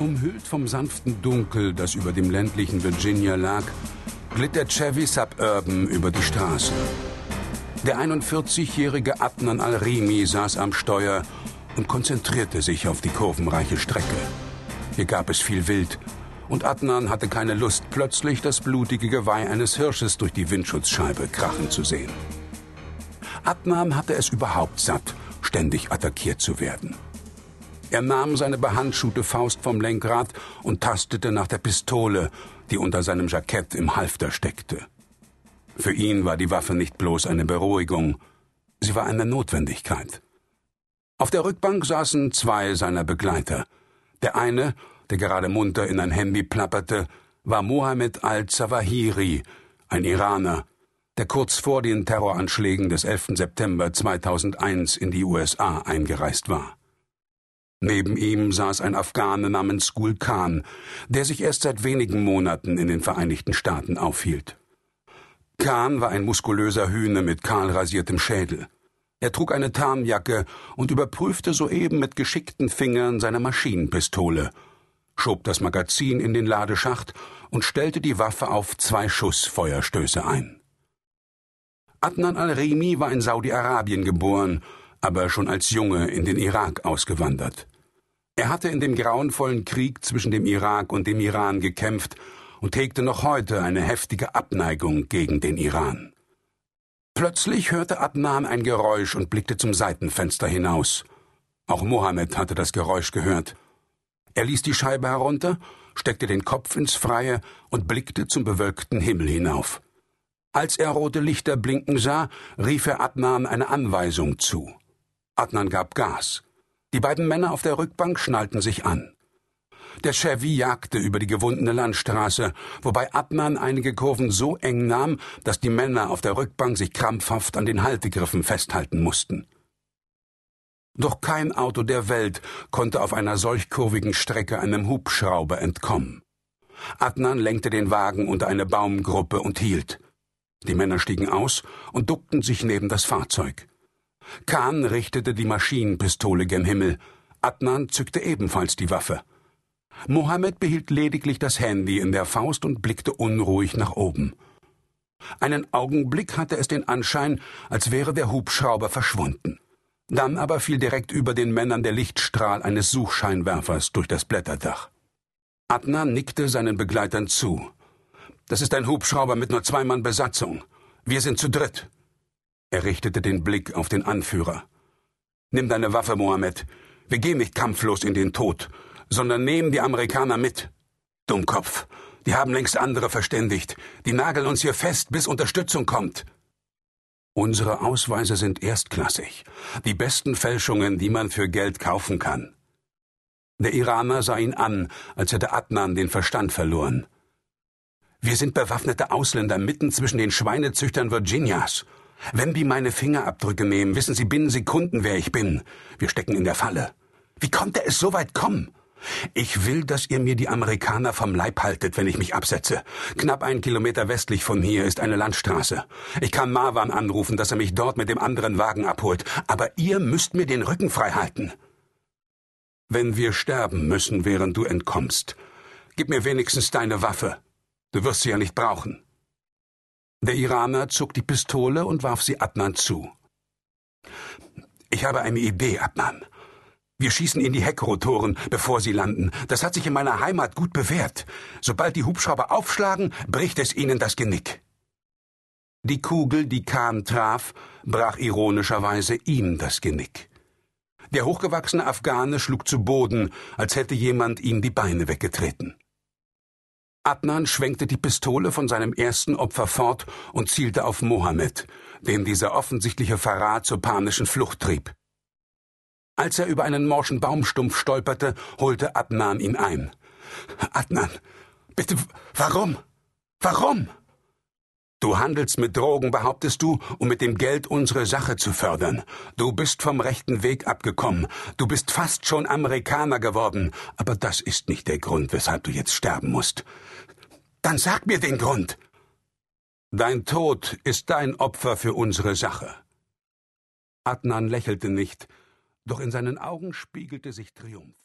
Umhüllt vom sanften Dunkel, das über dem ländlichen Virginia lag, glitt der Chevy Suburban über die Straße. Der 41-jährige Adnan Al-Rimi saß am Steuer und konzentrierte sich auf die kurvenreiche Strecke. Hier gab es viel Wild, und Adnan hatte keine Lust, plötzlich das blutige Geweih eines Hirsches durch die Windschutzscheibe krachen zu sehen. Adnan hatte es überhaupt satt, ständig attackiert zu werden. Er nahm seine behandschuhte Faust vom Lenkrad und tastete nach der Pistole, die unter seinem Jackett im Halfter steckte. Für ihn war die Waffe nicht bloß eine Beruhigung, sie war eine Notwendigkeit. Auf der Rückbank saßen zwei seiner Begleiter. Der eine, der gerade munter in ein Handy plapperte, war Mohammed al-Zawahiri, ein Iraner, der kurz vor den Terroranschlägen des 11. September 2001 in die USA eingereist war. Neben ihm saß ein Afghane namens Gul Khan, der sich erst seit wenigen Monaten in den Vereinigten Staaten aufhielt. Khan war ein muskulöser Hühne mit kahl rasiertem Schädel. Er trug eine Tarnjacke und überprüfte soeben mit geschickten Fingern seine Maschinenpistole, schob das Magazin in den Ladeschacht und stellte die Waffe auf zwei Schuss Feuerstöße ein. Adnan al-Rimi war in Saudi-Arabien geboren, aber schon als Junge in den Irak ausgewandert. Er hatte in dem grauenvollen Krieg zwischen dem Irak und dem Iran gekämpft und hegte noch heute eine heftige Abneigung gegen den Iran. Plötzlich hörte Adnan ein Geräusch und blickte zum Seitenfenster hinaus. Auch Mohammed hatte das Geräusch gehört. Er ließ die Scheibe herunter, steckte den Kopf ins Freie und blickte zum bewölkten Himmel hinauf. Als er rote Lichter blinken sah, rief er Adnan eine Anweisung zu. Adnan gab Gas. Die beiden Männer auf der Rückbank schnallten sich an. Der Chevy jagte über die gewundene Landstraße, wobei Adnan einige Kurven so eng nahm, dass die Männer auf der Rückbank sich krampfhaft an den Haltegriffen festhalten mussten. Doch kein Auto der Welt konnte auf einer solch kurvigen Strecke einem Hubschrauber entkommen. Adnan lenkte den Wagen unter eine Baumgruppe und hielt. Die Männer stiegen aus und duckten sich neben das Fahrzeug. Khan richtete die Maschinenpistole gen Himmel. Adnan zückte ebenfalls die Waffe. Mohammed behielt lediglich das Handy in der Faust und blickte unruhig nach oben. Einen Augenblick hatte es den Anschein, als wäre der Hubschrauber verschwunden. Dann aber fiel direkt über den Männern der Lichtstrahl eines Suchscheinwerfers durch das Blätterdach. Adnan nickte seinen Begleitern zu. Das ist ein Hubschrauber mit nur zwei Mann Besatzung. Wir sind zu dritt. Er richtete den Blick auf den Anführer. Nimm deine Waffe, Mohammed. Wir gehen nicht kampflos in den Tod, sondern nehmen die Amerikaner mit. Dummkopf. Die haben längst andere verständigt. Die nageln uns hier fest, bis Unterstützung kommt. Unsere Ausweise sind erstklassig. Die besten Fälschungen, die man für Geld kaufen kann. Der Iraner sah ihn an, als hätte Adnan den Verstand verloren. Wir sind bewaffnete Ausländer mitten zwischen den Schweinezüchtern Virginias. Wenn die meine Fingerabdrücke nehmen, wissen sie binnen Sekunden, wer ich bin. Wir stecken in der Falle. Wie konnte es so weit kommen? Ich will, dass ihr mir die Amerikaner vom Leib haltet, wenn ich mich absetze. Knapp einen Kilometer westlich von hier ist eine Landstraße. Ich kann Marwan anrufen, dass er mich dort mit dem anderen Wagen abholt. Aber ihr müsst mir den Rücken frei halten. Wenn wir sterben müssen, während du entkommst, gib mir wenigstens deine Waffe. Du wirst sie ja nicht brauchen. Der Iraner zog die Pistole und warf sie Adnan zu. Ich habe eine Idee, Adnan. Wir schießen in die Heckrotoren, bevor sie landen. Das hat sich in meiner Heimat gut bewährt. Sobald die Hubschrauber aufschlagen, bricht es ihnen das Genick. Die Kugel, die Khan traf, brach ironischerweise ihm das Genick. Der hochgewachsene Afghane schlug zu Boden, als hätte jemand ihm die Beine weggetreten. Adnan schwenkte die Pistole von seinem ersten Opfer fort und zielte auf Mohammed, den dieser offensichtliche Verrat zur panischen Flucht trieb. Als er über einen morschen Baumstumpf stolperte, holte Adnan ihn ein. Adnan, bitte, warum? Warum? Du handelst mit Drogen, behauptest du, um mit dem Geld unsere Sache zu fördern. Du bist vom rechten Weg abgekommen. Du bist fast schon Amerikaner geworden. Aber das ist nicht der Grund, weshalb du jetzt sterben musst. Dann sag mir den Grund. Dein Tod ist dein Opfer für unsere Sache. Adnan lächelte nicht, doch in seinen Augen spiegelte sich Triumph.